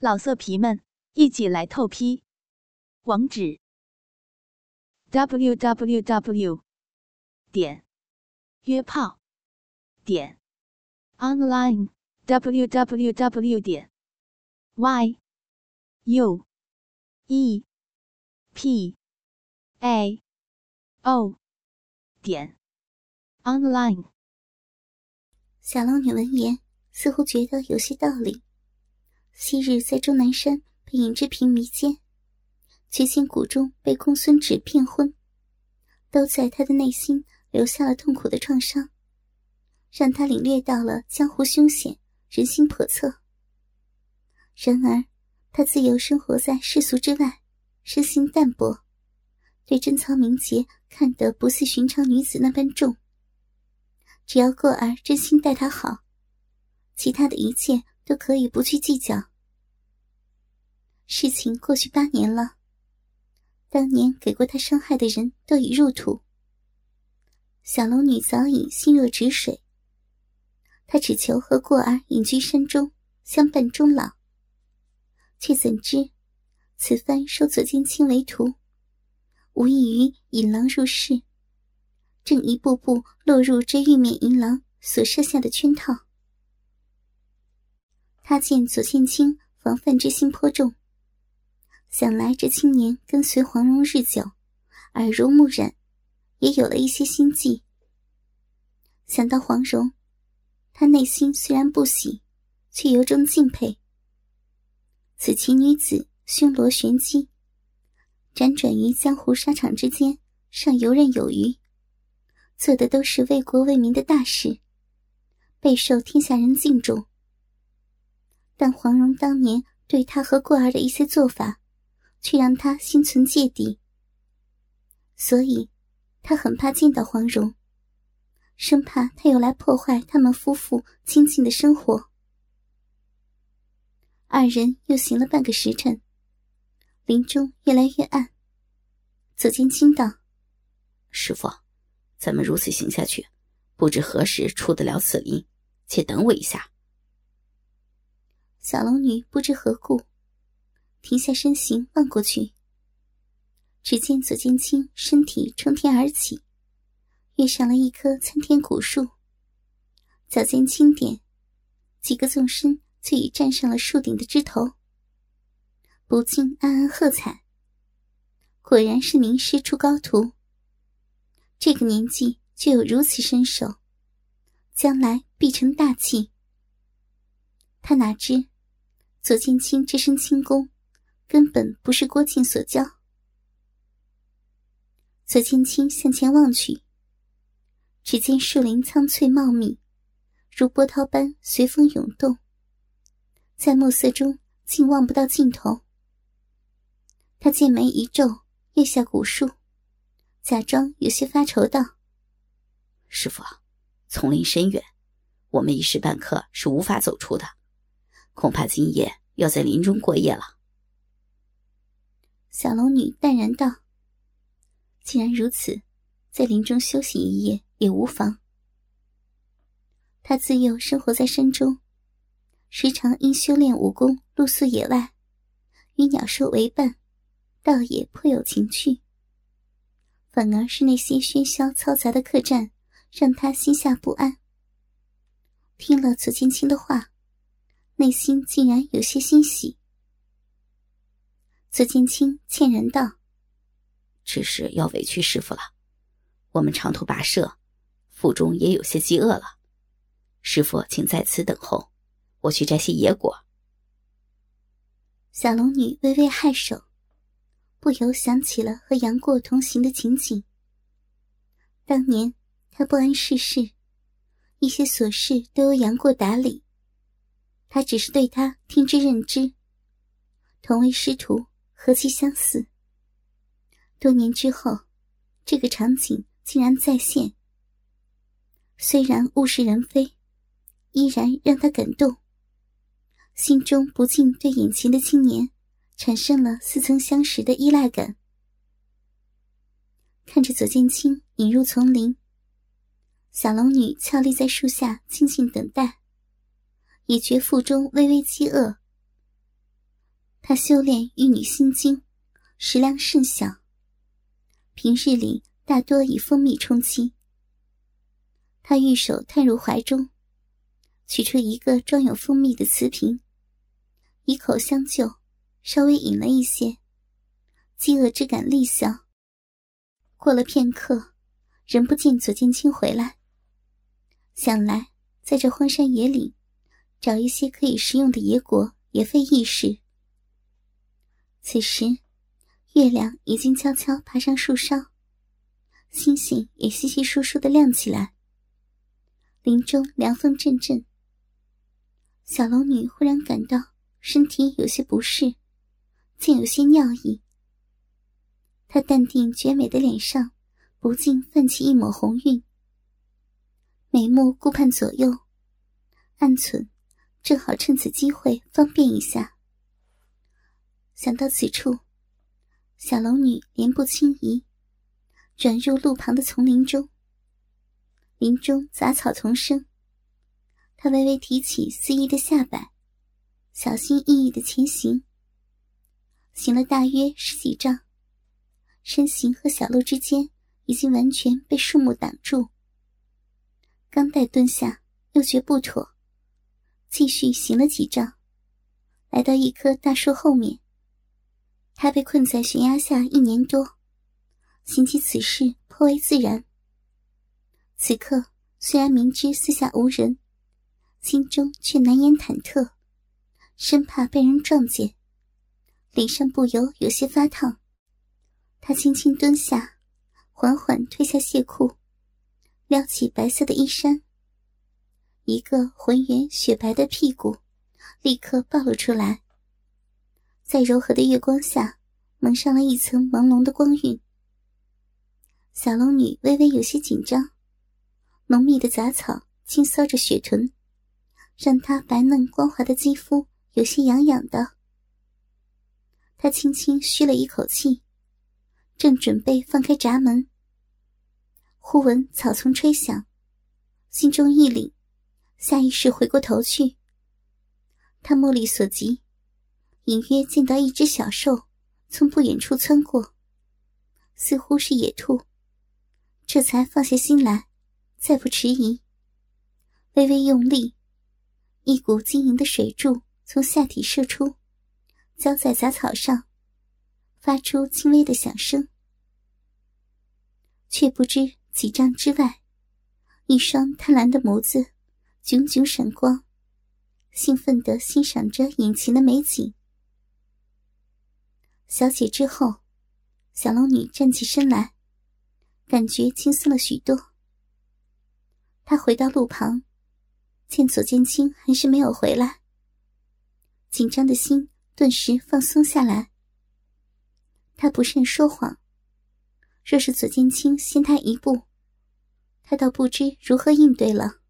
老色皮们，一起来透批！网址：w w w 点约炮点 online w w w 点 y u e p a o 点 online。小龙女闻言，似乎觉得有些道理。昔日在终南山被尹志平迷奸，绝情谷中被公孙止骗婚，都在他的内心留下了痛苦的创伤，让他领略到了江湖凶险、人心叵测。然而，他自幼生活在世俗之外，身心淡薄，对贞操名节看得不似寻常女子那般重。只要过儿真心待他好，其他的一切。都可以不去计较。事情过去八年了，当年给过他伤害的人都已入土。小龙女早已心若止水，她只求和过儿隐居山中，相伴终老。却怎知，此番收左剑清为徒，无异于引狼入室，正一步步落入这玉面银狼所设下的圈套。他见左剑清防范之心颇重，想来这青年跟随黄蓉日久，耳濡目染，也有了一些心计。想到黄蓉，他内心虽然不喜，却由衷敬佩。此奇女子胸罗玄机，辗转于江湖沙场之间，尚游刃有余，做的都是为国为民的大事，备受天下人敬重。但黄蓉当年对他和过儿的一些做法，却让他心存芥蒂。所以，他很怕见到黄蓉，生怕他又来破坏他们夫妇清静的生活。二人又行了半个时辰，林中越来越暗。左剑清道：“师傅，咱们如此行下去，不知何时出得了此林，且等我一下。”小龙女不知何故，停下身形望过去，只见左剑清身体冲天而起，跃上了一棵参天古树，脚尖轻点，几个纵身就已站上了树顶的枝头，不禁暗暗喝彩。果然是名师出高徒，这个年纪就有如此身手，将来必成大器。他哪知？左剑清这身轻功，根本不是郭靖所教。左剑清向前望去，只见树林苍翠茂密，如波涛般随风涌动，在暮色中竟望不到尽头。他剑眉一皱，跃下古树，假装有些发愁道：“师傅，丛林深远，我们一时半刻是无法走出的。”恐怕今夜要在林中过夜了。小龙女淡然道：“既然如此，在林中休息一夜也无妨。”她自幼生活在山中，时常因修炼武功露宿野外，与鸟兽为伴，倒也颇有情趣。反而是那些喧嚣嘈杂的客栈，让她心下不安。听了左青青的话。内心竟然有些欣喜。左剑清歉然道：“只是要委屈师傅了。我们长途跋涉，腹中也有些饥饿了。师傅，请在此等候，我去摘些野果。”小龙女微微颔首，不由想起了和杨过同行的情景。当年她不谙世事，一些琐事都由杨过打理。他只是对他听之任之，同为师徒，何其相似。多年之后，这个场景竟然再现。虽然物是人非，依然让他感动，心中不禁对眼前的青年产生了似曾相识的依赖感。看着左剑清引入丛林，小龙女俏立在树下，静静等待。也觉腹中微微饥饿，他修炼玉女心经，食量甚小，平日里大多以蜂蜜充饥。他玉手探入怀中，取出一个装有蜂蜜的瓷瓶，以口相就，稍微饮了一些，饥饿之感立消。过了片刻，仍不见左剑清回来。想来在这荒山野岭，找一些可以食用的野果也非易事。此时，月亮已经悄悄爬上树梢，星星也稀稀疏疏的亮起来。林中凉风阵阵，小龙女忽然感到身体有些不适，竟有些尿意。她淡定绝美的脸上不禁泛起一抹红晕，眉目顾盼左右，暗忖正好趁此机会方便一下。想到此处，小龙女莲步轻移，转入路旁的丛林中。林中杂草丛生，她微微提起肆意的下摆，小心翼翼的前行。行了大约十几丈，身形和小路之间已经完全被树木挡住。刚待蹲下，又觉不妥，继续行了几丈，来到一棵大树后面。他被困在悬崖下一年多，行起此事颇为自然。此刻虽然明知四下无人，心中却难掩忐忑，生怕被人撞见，脸上不由有些发烫。他轻轻蹲下，缓缓褪下鞋裤，撩起白色的衣衫，一个浑圆雪白的屁股立刻暴露出来。在柔和的月光下，蒙上了一层朦胧的光晕。小龙女微微有些紧张，浓密的杂草轻搔着雪臀，让她白嫩光滑的肌肤有些痒痒的。她轻轻吁了一口气，正准备放开闸门，忽闻草丛吹响，心中一凛，下意识回过头去。他目力所及。隐约见到一只小兽从不远处窜过，似乎是野兔，这才放下心来，再不迟疑。微微用力，一股晶莹的水柱从下体射出，浇在杂草上，发出轻微的响声。却不知几丈之外，一双贪婪的眸子炯炯闪光，兴奋地欣赏着眼前的美景。小姐之后，小龙女站起身来，感觉轻松了许多。她回到路旁，见左剑清还是没有回来，紧张的心顿时放松下来。她不慎说谎，若是左剑清先她一步，她倒不知如何应对了。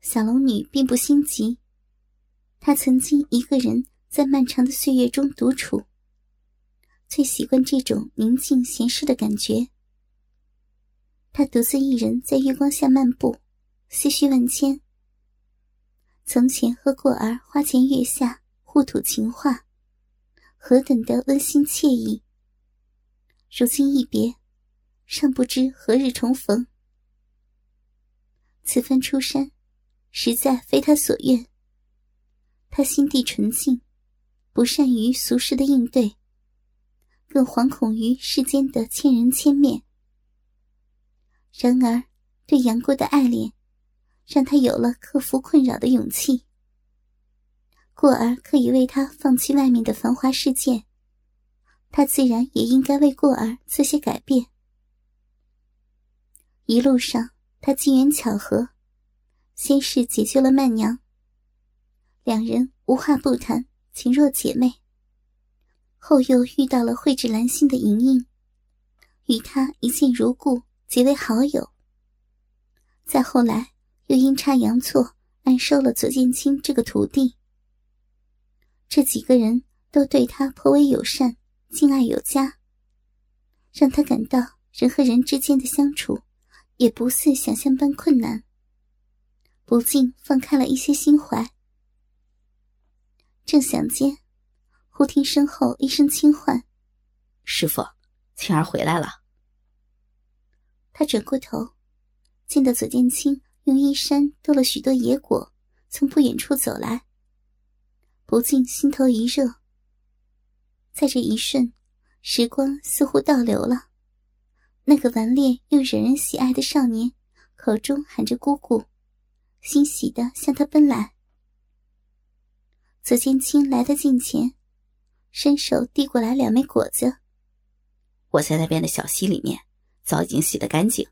小龙女并不心急，她曾经一个人。在漫长的岁月中独处，最习惯这种宁静闲适的感觉。他独自一人在月光下漫步，思绪万千。从前和过儿花前月下互吐情话，何等的温馨惬意。如今一别，尚不知何日重逢。此番出山，实在非他所愿。他心地纯净。不善于俗世的应对，更惶恐于世间的千人千面。然而，对杨过的爱恋，让他有了克服困扰的勇气。过儿可以为他放弃外面的繁华世界，他自然也应该为过儿做些改变。一路上，他机缘巧合，先是解救了曼娘，两人无话不谈。情若姐妹，后又遇到了蕙质兰心的莹莹，与她一见如故，结为好友。再后来，又阴差阳错暗收了左剑清这个徒弟。这几个人都对他颇为友善，敬爱有加，让他感到人和人之间的相处也不似想象般困难，不禁放开了一些心怀。正想接，忽听身后一声轻唤：“师傅，青儿回来了。”他转过头，见到左剑清用衣衫兜了许多野果，从不远处走来，不禁心头一热。在这一瞬，时光似乎倒流了。那个顽劣又惹人喜爱的少年，口中喊着“姑姑”，欣喜的向他奔来。左剑清来到近前，伸手递过来两枚果子。我在那边的小溪里面，早已经洗得干净，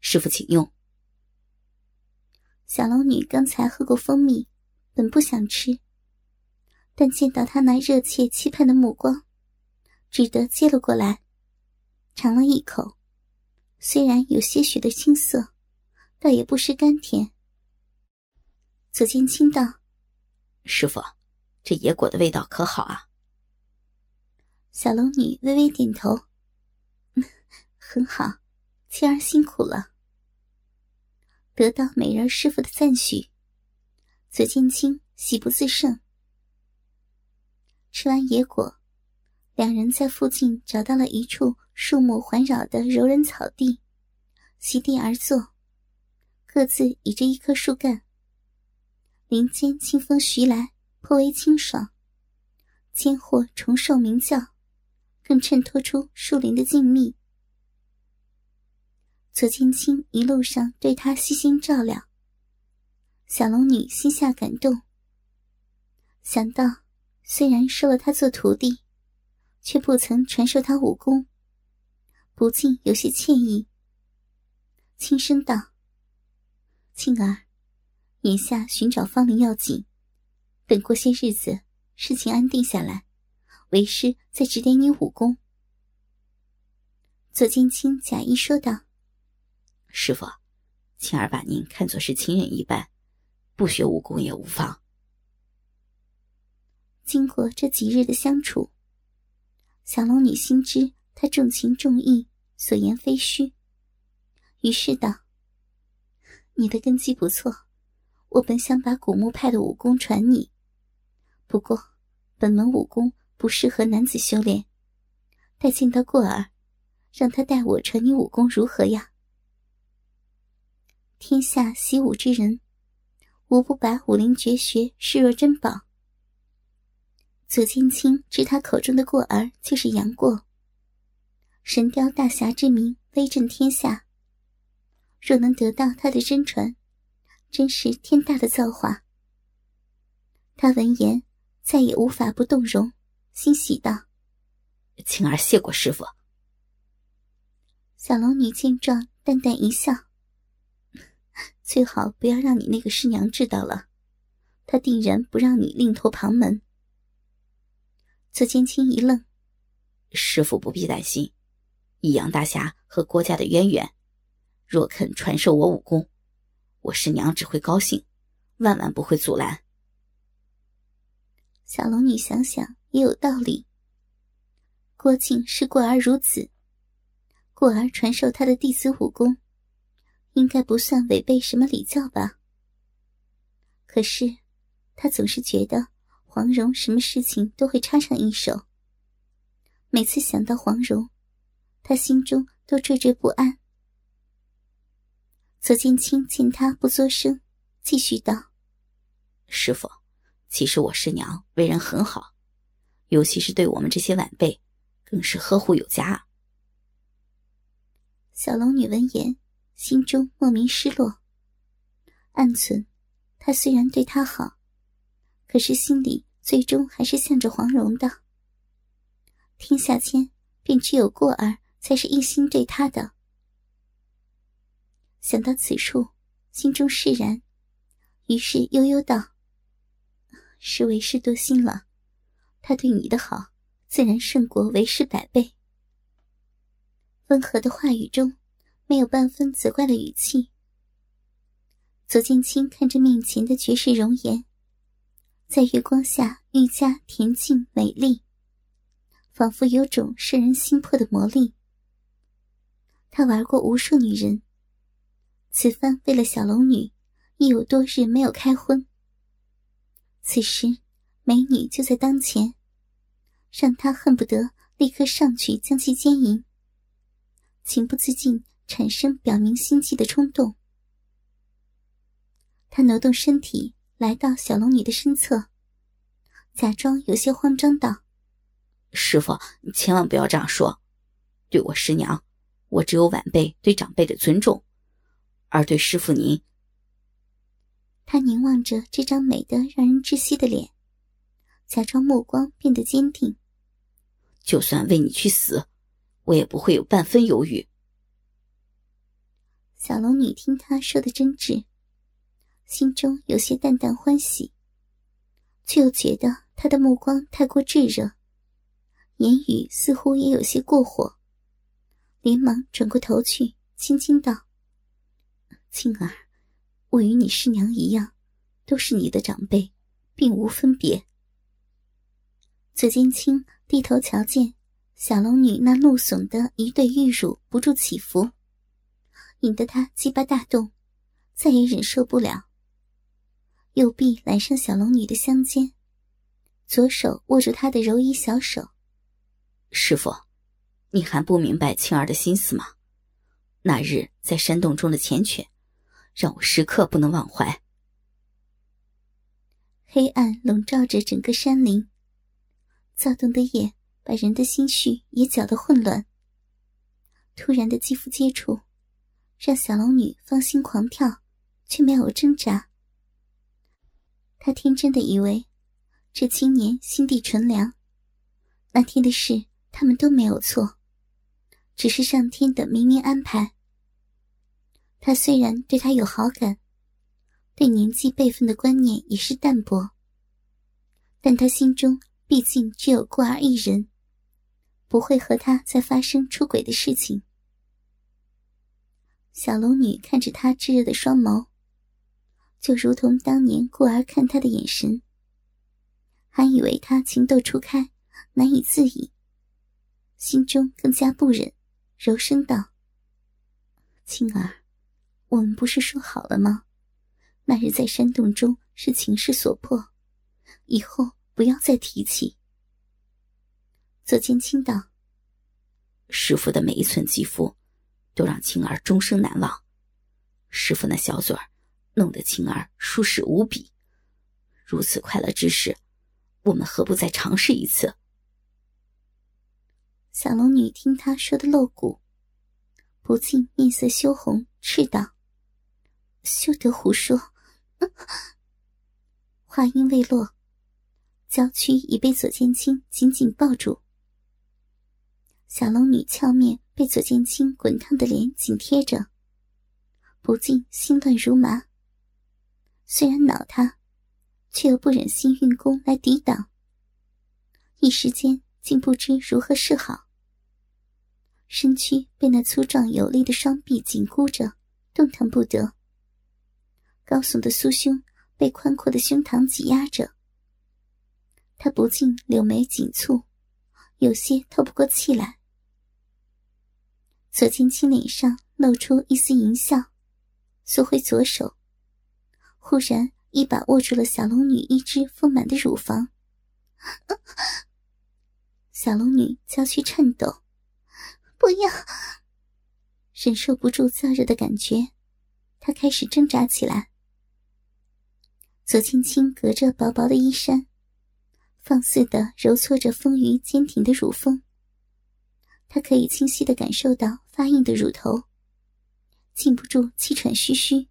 师傅请用。小龙女刚才喝过蜂蜜，本不想吃，但见到他那热切期盼的目光，只得接了过来，尝了一口。虽然有些许的青涩，倒也不失甘甜。左剑清道：“师傅，这野果的味道可好啊？”小龙女微微点头：“很好，青儿辛苦了。”得到美人师傅的赞许，左剑清喜不自胜。吃完野果，两人在附近找到了一处。树木环绕的柔软草地，席地而坐，各自倚着一棵树干。林间清风徐来，颇为清爽。间或虫兽鸣叫，更衬托出树林的静谧。左剑清一路上对他悉心照料，小龙女心下感动。想到虽然收了他做徒弟，却不曾传授他武功。不禁有些歉意，轻声道：“庆儿，眼下寻找芳龄要紧，等过些日子，事情安定下来，为师再指点你武功。”左剑清假意说道：“师傅，青儿把您看作是亲人一般，不学武功也无妨。”经过这几日的相处，小龙女心知他重情重义。所言非虚，于是道：“你的根基不错，我本想把古墓派的武功传你，不过本门武功不适合男子修炼。待见到过儿，让他代我传你武功，如何呀？”天下习武之人，无不把武林绝学视若珍宝。左剑清知他口中的过儿就是杨过。神雕大侠之名威震天下，若能得到他的真传，真是天大的造化。他闻言再也无法不动容，欣喜道：“青儿谢过师傅。”小龙女见状，淡淡一笑：“最好不要让你那个师娘知道了，她定然不让你另投旁门。”左千青一愣：“师傅不必担心。”益阳大侠和郭家的渊源，若肯传授我武功，我师娘只会高兴，万万不会阻拦。小龙女想想也有道理。郭靖视过儿如此，过儿传授他的弟子武功，应该不算违背什么礼教吧？可是，他总是觉得黄蓉什么事情都会插上一手。每次想到黄蓉。他心中都惴惴不安。左剑清见他不作声，继续道：“师傅，其实我师娘为人很好，尤其是对我们这些晚辈，更是呵护有加。”小龙女闻言，心中莫名失落，暗存：他虽然对她好，可是心里最终还是向着黄蓉的。天下间便只有过儿。才是一心对他的。想到此处，心中释然，于是悠悠道：“是为师多心了，他对你的好，自然胜过为师百倍。”温和的话语中，没有半分责怪的语气。左剑清看着面前的绝世容颜，在月光下愈加恬静美丽，仿佛有种摄人心魄的魔力。他玩过无数女人，此番为了小龙女，亦有多日没有开荤。此时美女就在当前，让他恨不得立刻上去将其奸淫，情不自禁产生表明心迹的冲动。他挪动身体，来到小龙女的身侧，假装有些慌张道：“师傅，你千万不要这样说，对我师娘，我只有晚辈对长辈的尊重，而对师傅您。”他凝望着这张美得让人窒息的脸，假装目光变得坚定。就算为你去死，我也不会有半分犹豫。小龙女听他说的真挚，心中有些淡淡欢喜，却又觉得他的目光太过炙热，言语似乎也有些过火，连忙转过头去，轻轻道：“青儿。”我与你师娘一样，都是你的长辈，并无分别。左剑青低头瞧见小龙女那怒耸的一对玉乳不住起伏，引得他鸡巴大动，再也忍受不了。右臂揽上小龙女的香肩，左手握住她的柔衣小手。师傅，你还不明白青儿的心思吗？那日在山洞中的缱绻。让我时刻不能忘怀。黑暗笼罩着整个山林，躁动的夜把人的心绪也搅得混乱。突然的肌肤接触，让小龙女芳心狂跳，却没有挣扎。她天真的以为，这青年心地纯良，那天的事他们都没有错，只是上天的冥冥安排。他虽然对他有好感，对年纪辈分的观念也是淡薄，但他心中毕竟只有顾儿一人，不会和他再发生出轨的事情。小龙女看着他炙热的双眸，就如同当年顾儿看他的眼神，还以为他情窦初开，难以自已，心中更加不忍，柔声道：“青儿。”我们不是说好了吗？那日在山洞中是情势所迫，以后不要再提起。左剑清道：“师傅的每一寸肌肤，都让青儿终生难忘。师傅那小嘴儿，弄得青儿舒适无比。如此快乐之事，我们何不再尝试一次？”小龙女听他说的露骨，不禁面色羞红，斥道。休得胡说！话音未落，娇躯已被左剑清紧紧抱住。小龙女俏面被左剑清滚烫的脸紧贴着，不禁心乱如麻。虽然恼他，却又不忍心运功来抵挡，一时间竟不知如何是好。身躯被那粗壮有力的双臂紧箍着，动弹不得。高耸的酥胸被宽阔的胸膛挤压着，他不禁柳眉紧蹙，有些透不过气来。左青青脸上露出一丝淫笑，缩回左手，忽然一把握住了小龙女一只丰满的乳房。小龙女娇躯颤抖，不要！忍受不住燥热的感觉，她开始挣扎起来。左青青隔着薄薄的衣衫，放肆的揉搓着丰腴坚挺的乳峰。她可以清晰的感受到发硬的乳头，禁不住气喘吁吁。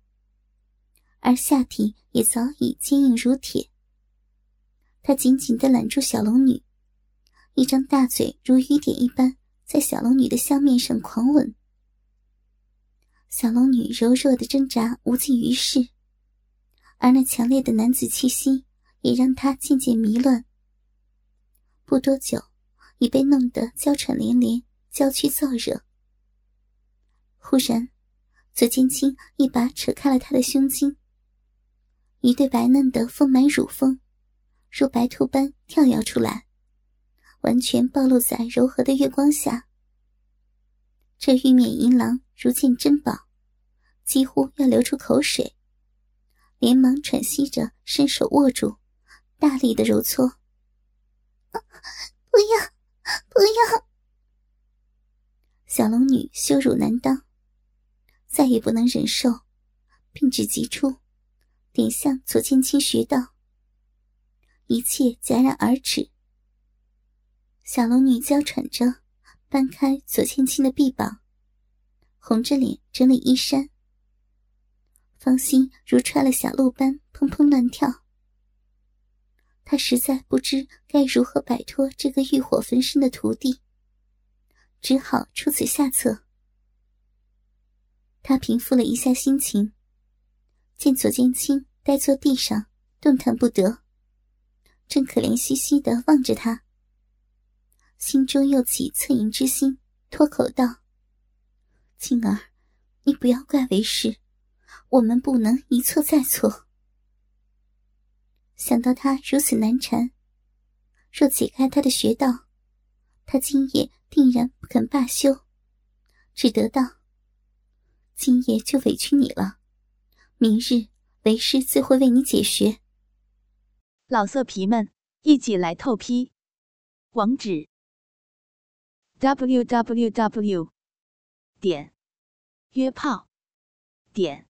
而下体也早已坚硬如铁。他紧紧的揽住小龙女，一张大嘴如雨点一般在小龙女的香面上狂吻。小龙女柔弱的挣扎无济于事。而那强烈的男子气息也让他渐渐迷乱。不多久，已被弄得娇喘连连，娇躯燥热。忽然，左剑清一把扯开了他的胸襟，一对白嫩的丰满乳峰，如白兔般跳跃出来，完全暴露在柔和的月光下。这玉面银狼如见珍宝，几乎要流出口水。连忙喘息着，伸手握住，大力的揉搓。不要，不要！小龙女羞辱难当，再也不能忍受，并指急出，点向左千青穴道。一切戛然而止。小龙女娇喘着，搬开左千青的臂膀，红着脸整理衣衫。芳心如揣了小鹿般砰砰乱跳。她实在不知该如何摆脱这个欲火焚身的徒弟。只好出此下策。他平复了一下心情，见左剑清呆坐地上，动弹不得，正可怜兮兮的望着他，心中又起恻隐之心，脱口道：“青儿，你不要怪为师，我们不能一错再错。”想到他如此难缠，若解开他的穴道，他今夜。定然不肯罢休，只得道：“今夜就委屈你了，明日为师自会为你解穴。”老色皮们，一起来透批！网址：w w w 点约炮点